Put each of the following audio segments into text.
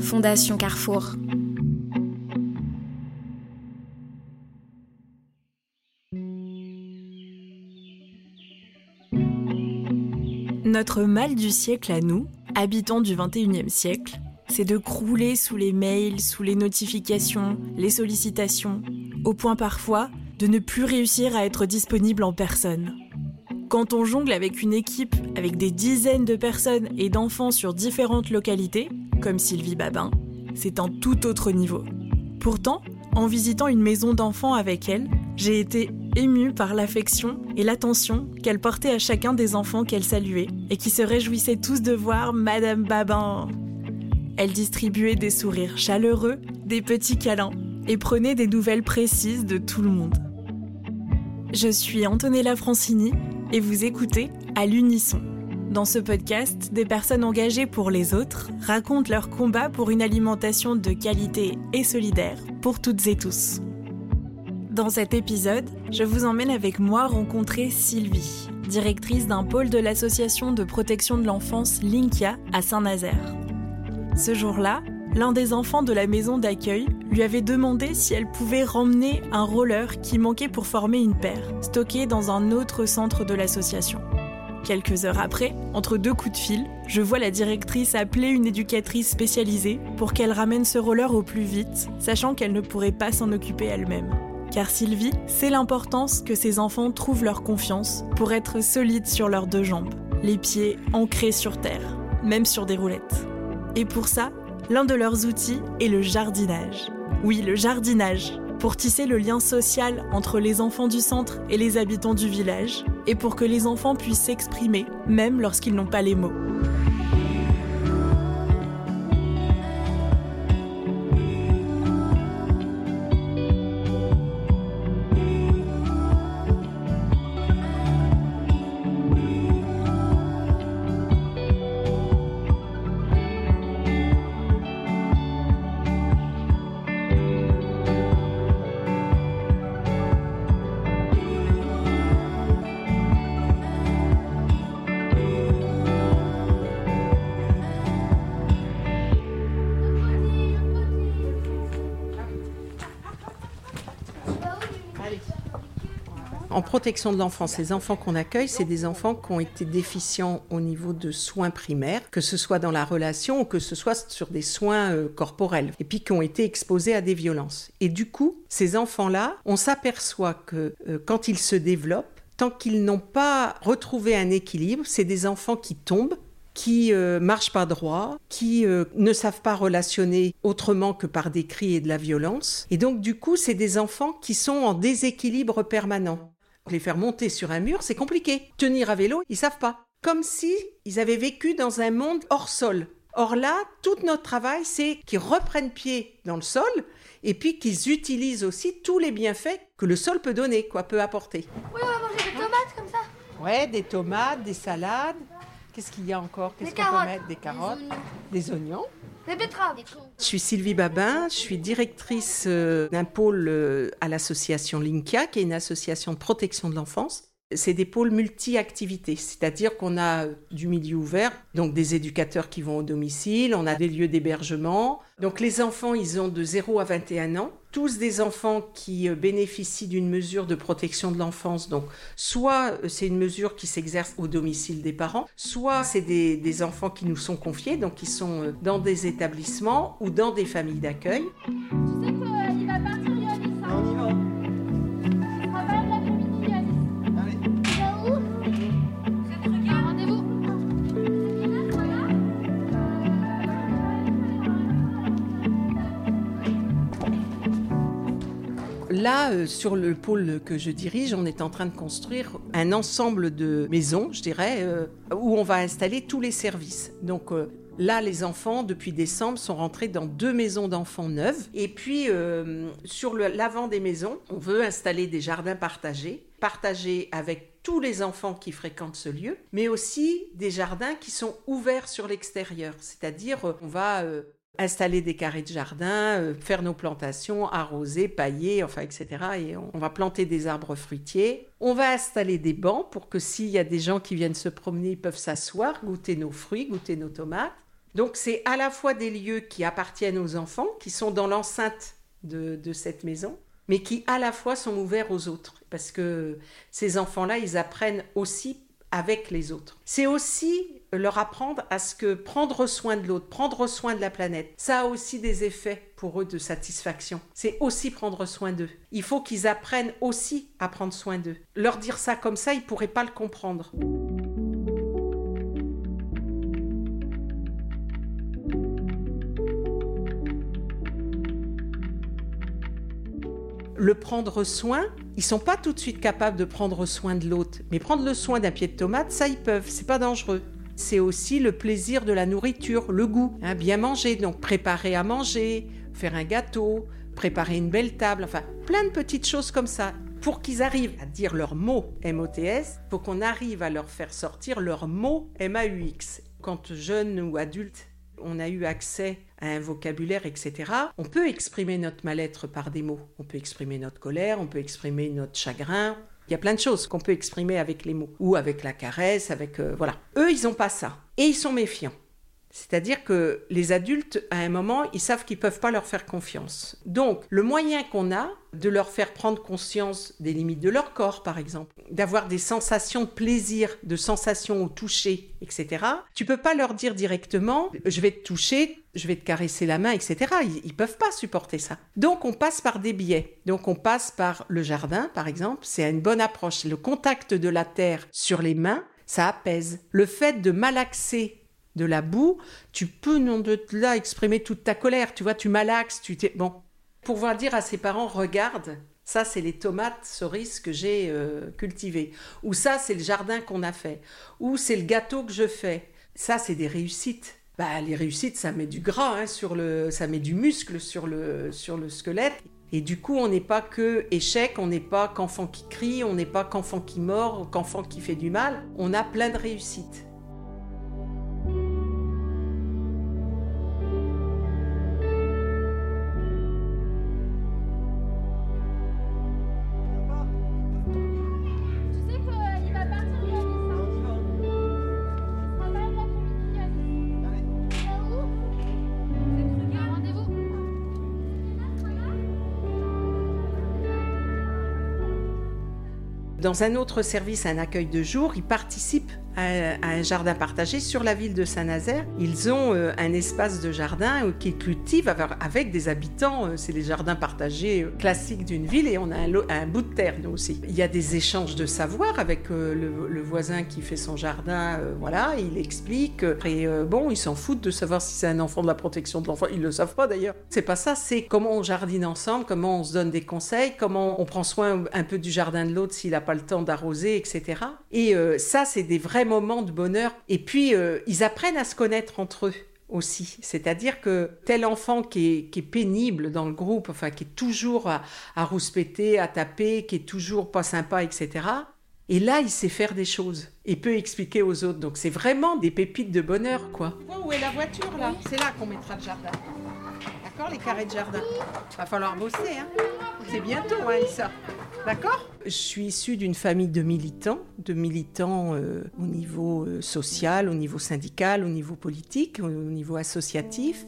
Fondation Carrefour. Notre mal du siècle à nous, habitants du 21e siècle, c'est de crouler sous les mails, sous les notifications, les sollicitations, au point parfois de ne plus réussir à être disponible en personne. Quand on jongle avec une équipe avec des dizaines de personnes et d'enfants sur différentes localités, comme Sylvie Babin, c'est un tout autre niveau. Pourtant, en visitant une maison d'enfants avec elle, j'ai été émue par l'affection et l'attention qu'elle portait à chacun des enfants qu'elle saluait et qui se réjouissaient tous de voir Madame Babin. Elle distribuait des sourires chaleureux, des petits câlins et prenait des nouvelles précises de tout le monde. Je suis Antonella Francini et vous écoutez à l'unisson. Dans ce podcast, des personnes engagées pour les autres racontent leur combat pour une alimentation de qualité et solidaire pour toutes et tous. Dans cet épisode, je vous emmène avec moi rencontrer Sylvie, directrice d'un pôle de l'association de protection de l'enfance Linkia à Saint-Nazaire. Ce jour-là, l'un des enfants de la maison d'accueil lui avait demandé si elle pouvait ramener un roller qui manquait pour former une paire, stocké dans un autre centre de l'association. Quelques heures après, entre deux coups de fil, je vois la directrice appeler une éducatrice spécialisée pour qu'elle ramène ce roller au plus vite, sachant qu'elle ne pourrait pas s'en occuper elle-même. Car Sylvie sait l'importance que ses enfants trouvent leur confiance pour être solides sur leurs deux jambes, les pieds ancrés sur terre, même sur des roulettes. Et pour ça, l'un de leurs outils est le jardinage. Oui, le jardinage, pour tisser le lien social entre les enfants du centre et les habitants du village, et pour que les enfants puissent s'exprimer, même lorsqu'ils n'ont pas les mots. En protection de l'enfance, les enfants qu'on accueille, c'est des enfants qui ont été déficients au niveau de soins primaires, que ce soit dans la relation ou que ce soit sur des soins euh, corporels, et puis qui ont été exposés à des violences. Et du coup, ces enfants-là, on s'aperçoit que euh, quand ils se développent, tant qu'ils n'ont pas retrouvé un équilibre, c'est des enfants qui tombent, qui euh, marchent pas droit, qui ne savent pas relationner autrement que par des cris et de la violence. Et donc du coup, c'est des enfants qui sont en déséquilibre permanent. Les faire monter sur un mur, c'est compliqué. Tenir à vélo, ils savent pas. Comme si ils avaient vécu dans un monde hors sol. Or là, tout notre travail, c'est qu'ils reprennent pied dans le sol et puis qu'ils utilisent aussi tous les bienfaits que le sol peut donner, quoi, peut apporter. Oui, on va manger des tomates comme ça. Ouais, des tomates, des salades. Qu'est-ce qu'il y a encore? Qu'est-ce Des qu'on peut carottes. mettre? Des carottes, des oignons. Des Je suis Sylvie Babin, je suis directrice euh, d'un pôle euh, à l'association Linkia, qui est une association de protection de l'enfance. C'est des pôles multi-activités, c'est-à-dire qu'on a du milieu ouvert, donc des éducateurs qui vont au domicile, on a des lieux d'hébergement. Donc les enfants, ils ont de 0 à 21 ans, tous des enfants qui euh, bénéficient d'une mesure de protection de l'enfance. Donc soit euh, c'est une mesure qui s'exerce au domicile des parents, soit c'est des, des enfants qui nous sont confiés, donc qui sont euh, dans des établissements ou dans des familles d'accueil. Là, euh, sur le pôle que je dirige, on est en train de construire un ensemble de maisons, je dirais, euh, où on va installer tous les services. Donc euh, là, les enfants, depuis décembre, sont rentrés dans deux maisons d'enfants neuves. Et puis, sur l'avant des maisons, on veut installer des jardins partagés, partagés avec tous les enfants qui fréquentent ce lieu, mais aussi des jardins qui sont ouverts sur l'extérieur. C'est-à-dire, on va... installer des carrés de jardin, euh, faire nos plantations, arroser, pailler, enfin, etc. Et on, va planter des arbres fruitiers. On va installer des bancs pour que s'il y a des gens qui viennent se promener, ils peuvent s'asseoir, goûter nos fruits, goûter nos tomates. Donc c'est à la fois des lieux qui appartiennent aux enfants, qui sont dans l'enceinte de cette maison, mais qui à la fois sont ouverts aux autres. Parce que ces enfants-là, ils apprennent aussi avec les autres. C'est aussi leur apprendre à ce que prendre soin de l'autre, prendre soin de la planète, ça a aussi des effets pour eux de satisfaction. C'est aussi prendre soin d'eux. Il faut qu'ils apprennent aussi à prendre soin d'eux. Leur dire ça comme ça, ils pourraient pas le comprendre. le prendre soin, ils sont pas tout de suite capables de prendre soin de l'autre. Mais prendre le soin d'un pied de tomate, ça ils peuvent, c'est pas dangereux. C'est aussi le plaisir de la nourriture, le goût, hein, bien manger, donc préparer à manger, faire un gâteau, préparer une belle table, enfin plein de petites choses comme ça. Pour qu'ils arrivent à dire leur mot MOTS, faut qu'on arrive à leur faire sortir leur mot MAUX. Quand jeune ou adulte, on a eu accès à un vocabulaire, etc., on peut exprimer notre mal-être par des mots. On peut exprimer notre colère, on peut exprimer notre chagrin. Il y a plein de choses qu'on peut exprimer avec les mots ou avec la caresse, avec euh, voilà. Eux, ils n'ont pas ça et ils sont méfiants. C'est-à-dire que les adultes, à un moment, ils savent qu'ils ne peuvent pas leur faire confiance. Donc, le moyen qu'on a de leur faire prendre conscience des limites de leur corps, par exemple, d'avoir des sensations de plaisir, de sensations au toucher, etc. Tu peux pas leur dire directement, je vais te toucher, je vais te caresser la main, etc. Ils, ne peuvent pas supporter ça. Donc, on passe par des biais. Donc, on passe par le jardin, par exemple. C'est une bonne approche. Le contact de la terre sur les mains, ça apaise. Le fait de malaxer de la boue, tu peux non de là exprimer toute ta colère, tu vois, tu malaxes, tu t'es bon. Pouvoir dire à ses parents regarde, ça c'est les tomates cerises que j'ai euh, cultivées ou ça c'est le jardin qu'on a fait ou c'est le gâteau que je fais. Ça c'est des réussites. Bah les réussites ça met du gras hein, sur le ça met du muscle sur le sur le squelette. Et du coup, on n'est pas que échec, on n'est pas qu'enfant qui crie, on n'est pas qu'enfant qui mord, qu'enfant qui fait du mal. On a plein de réussites. Dans un autre service, un accueil de jour, ils participent à, un jardin partagé sur la ville de Saint-Nazaire. Ils ont euh, un espace de jardin euh, qu'ils cultivent avec des habitants. Euh, c'est les jardins partagés classiques d'une ville et on a un, bout de terre, nous aussi. Il y a des échanges de savoir avec le, voisin qui fait son jardin. voilà, il explique. Et bon, ils s'en foutent de savoir si c'est un enfant de la protection de l'enfant. Ils le savent pas d'ailleurs. C'est pas ça, c'est comment on jardine ensemble, comment on se donne des conseils, comment on prend soin un peu du jardin de l'autre s'il n'a pas le temps d'arroser, etc. Et ça, c'est des vrais moments de bonheur. Et puis, euh, ils apprennent à se connaître entre eux aussi. C'est-à-dire que tel enfant qui est, pénible dans le groupe, enfin qui est toujours à, à rouspéter, à taper, qui est toujours pas sympa, etc. Et là, il sait faire des choses et peut expliquer aux autres. Donc c'est vraiment des pépites de bonheur, quoi. où est la voiture là? C'est là qu'on mettra le jardin. D'accord, les carrés de jardin? Va falloir bosser, hein. C'est bientôt, hein, Lisa. Je suis issue d'une famille de militants, de militants euh, au niveau euh, social, au niveau syndical, au niveau politique, au niveau associatif.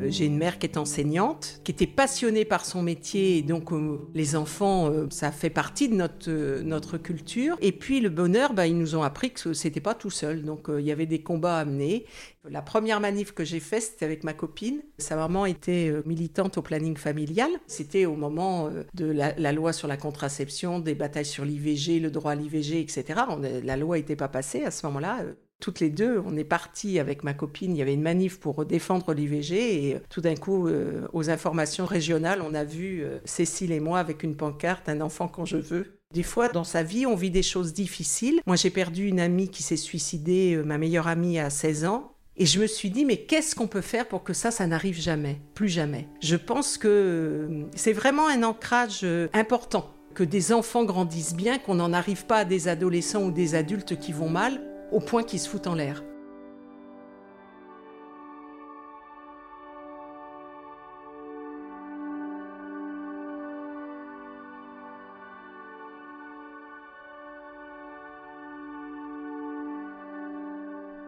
Euh, j'ai une mère qui est enseignante, qui était passionnée par son métier, et donc les enfants, ça fait partie de notre, notre culture. Et puis le bonheur, bah, ils nous ont appris que c'était pas tout seul, donc il y avait des combats à mener. La première manif que j'ai faite, c'était avec ma copine. Sa maman était euh, militante au planning familial. C'était au moment euh, de la, loi sur la contraception, des batailles sur l'IVG, le droit à l'IVG, etc. la loi n'était pas passée à ce moment-là. Euh, toutes les deux, on est partis avec ma copine. Il y avait une manif pour défendre l'IVG et tout d'un coup, aux informations régionales, on a vu Cécile et moi avec une pancarte, un enfant quand je veux. Des fois, dans sa vie, on vit des choses difficiles. Moi, j'ai perdu une amie qui s'est suicidée, ma meilleure amie à 16 ans. Et je me suis dit, mais qu'est-ce qu'on peut faire pour que ça, ça n'arrive jamais, plus jamais? Je pense que euh, c'est vraiment un ancrage euh, important, que des enfants grandissent bien, qu'on n'en arrive pas à des adolescents ou des adultes qui vont mal, au point qu'ils se foutent en l'air.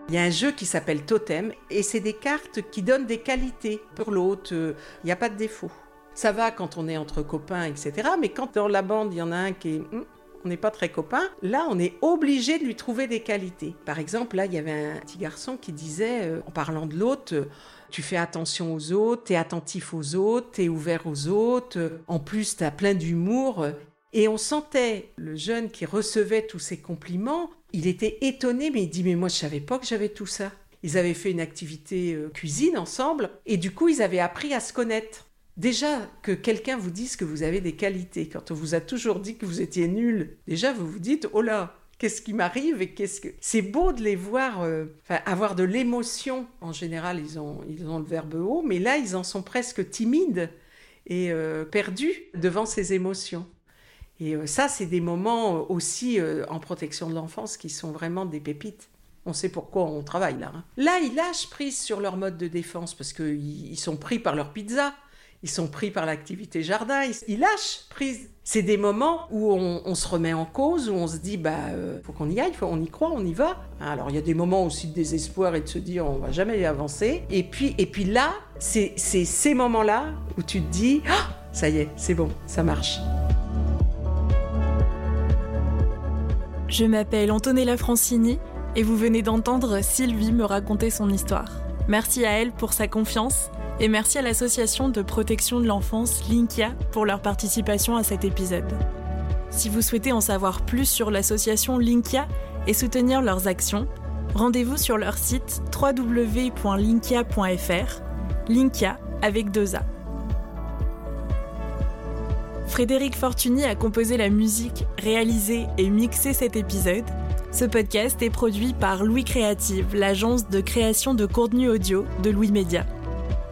Il y a un jeu qui s'appelle Totem et c'est des cartes qui donnent des qualités pour l'autre. Il n'y a pas de défaut. Ça va quand on est entre copains, etc. Mais quand dans la bande, il y en a un qui est... On n'est pas très copains, là on est obligé de lui trouver des qualités. Par exemple, là il y avait un petit garçon qui disait, euh, en parlant de l'autre, euh, tu fais attention aux autres, tu es attentif aux autres, tu es ouvert aux autres, euh, en plus tu as plein d'humour. Et on sentait le jeune qui recevait tous ces compliments, il était étonné, mais il dit Mais moi je savais pas que j'avais tout ça. Ils avaient fait une activité cuisine ensemble, et du coup ils avaient appris à se connaître. Déjà, que quelqu'un vous dise que vous avez des qualités, quand on vous a toujours dit que vous étiez nul, déjà vous vous dites, oh là, qu'est-ce qui m'arrive et qu'est-ce que... C'est beau de les voir, euh, avoir de l'émotion. En général, ils ont, ils ont le verbe haut, mais là, ils en sont presque timides et euh, perdus devant ces émotions. Et euh, ça, c'est des moments aussi en protection de l'enfance qui sont vraiment des pépites. On sait pourquoi on travaille là. Hein. Là, ils lâchent prise sur leur mode de défense parce qu'ils sont pris par leur pizza ils sont pris par l'activité jardin, ils, lâchent prise. C'est des moments où on, se remet en cause, où on se dit, bah, euh, faut qu'on y aille, faut, on y croit, on y va. Alors, il y a des moments aussi de désespoir et de se dire, on va jamais avancer. Et puis, et puis là, c'est ces moments-là où tu te dis, ah, ça y est, c'est bon, ça marche. Je m'appelle Antonella Francini et vous venez d'entendre Sylvie me raconter son histoire. Merci à elle pour sa confiance et merci à l'association de protection de l'enfance Linkia pour leur participation à cet épisode. Si vous souhaitez en savoir plus sur l'association Linkia et soutenir leurs actions, rendez-vous sur leur site www.linkia.fr, Linkia avec deux. Frédéric Fortuny a composé la musique, réalisé et mixé cet épisode. Ce podcast est produit par Louis Créative, l'agence de création de contenu audio de Louis Média.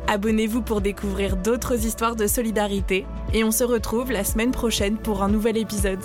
Abonnez-vous pour découvrir d'autres histoires de solidarité et on se retrouve la semaine prochaine pour un nouvel épisode.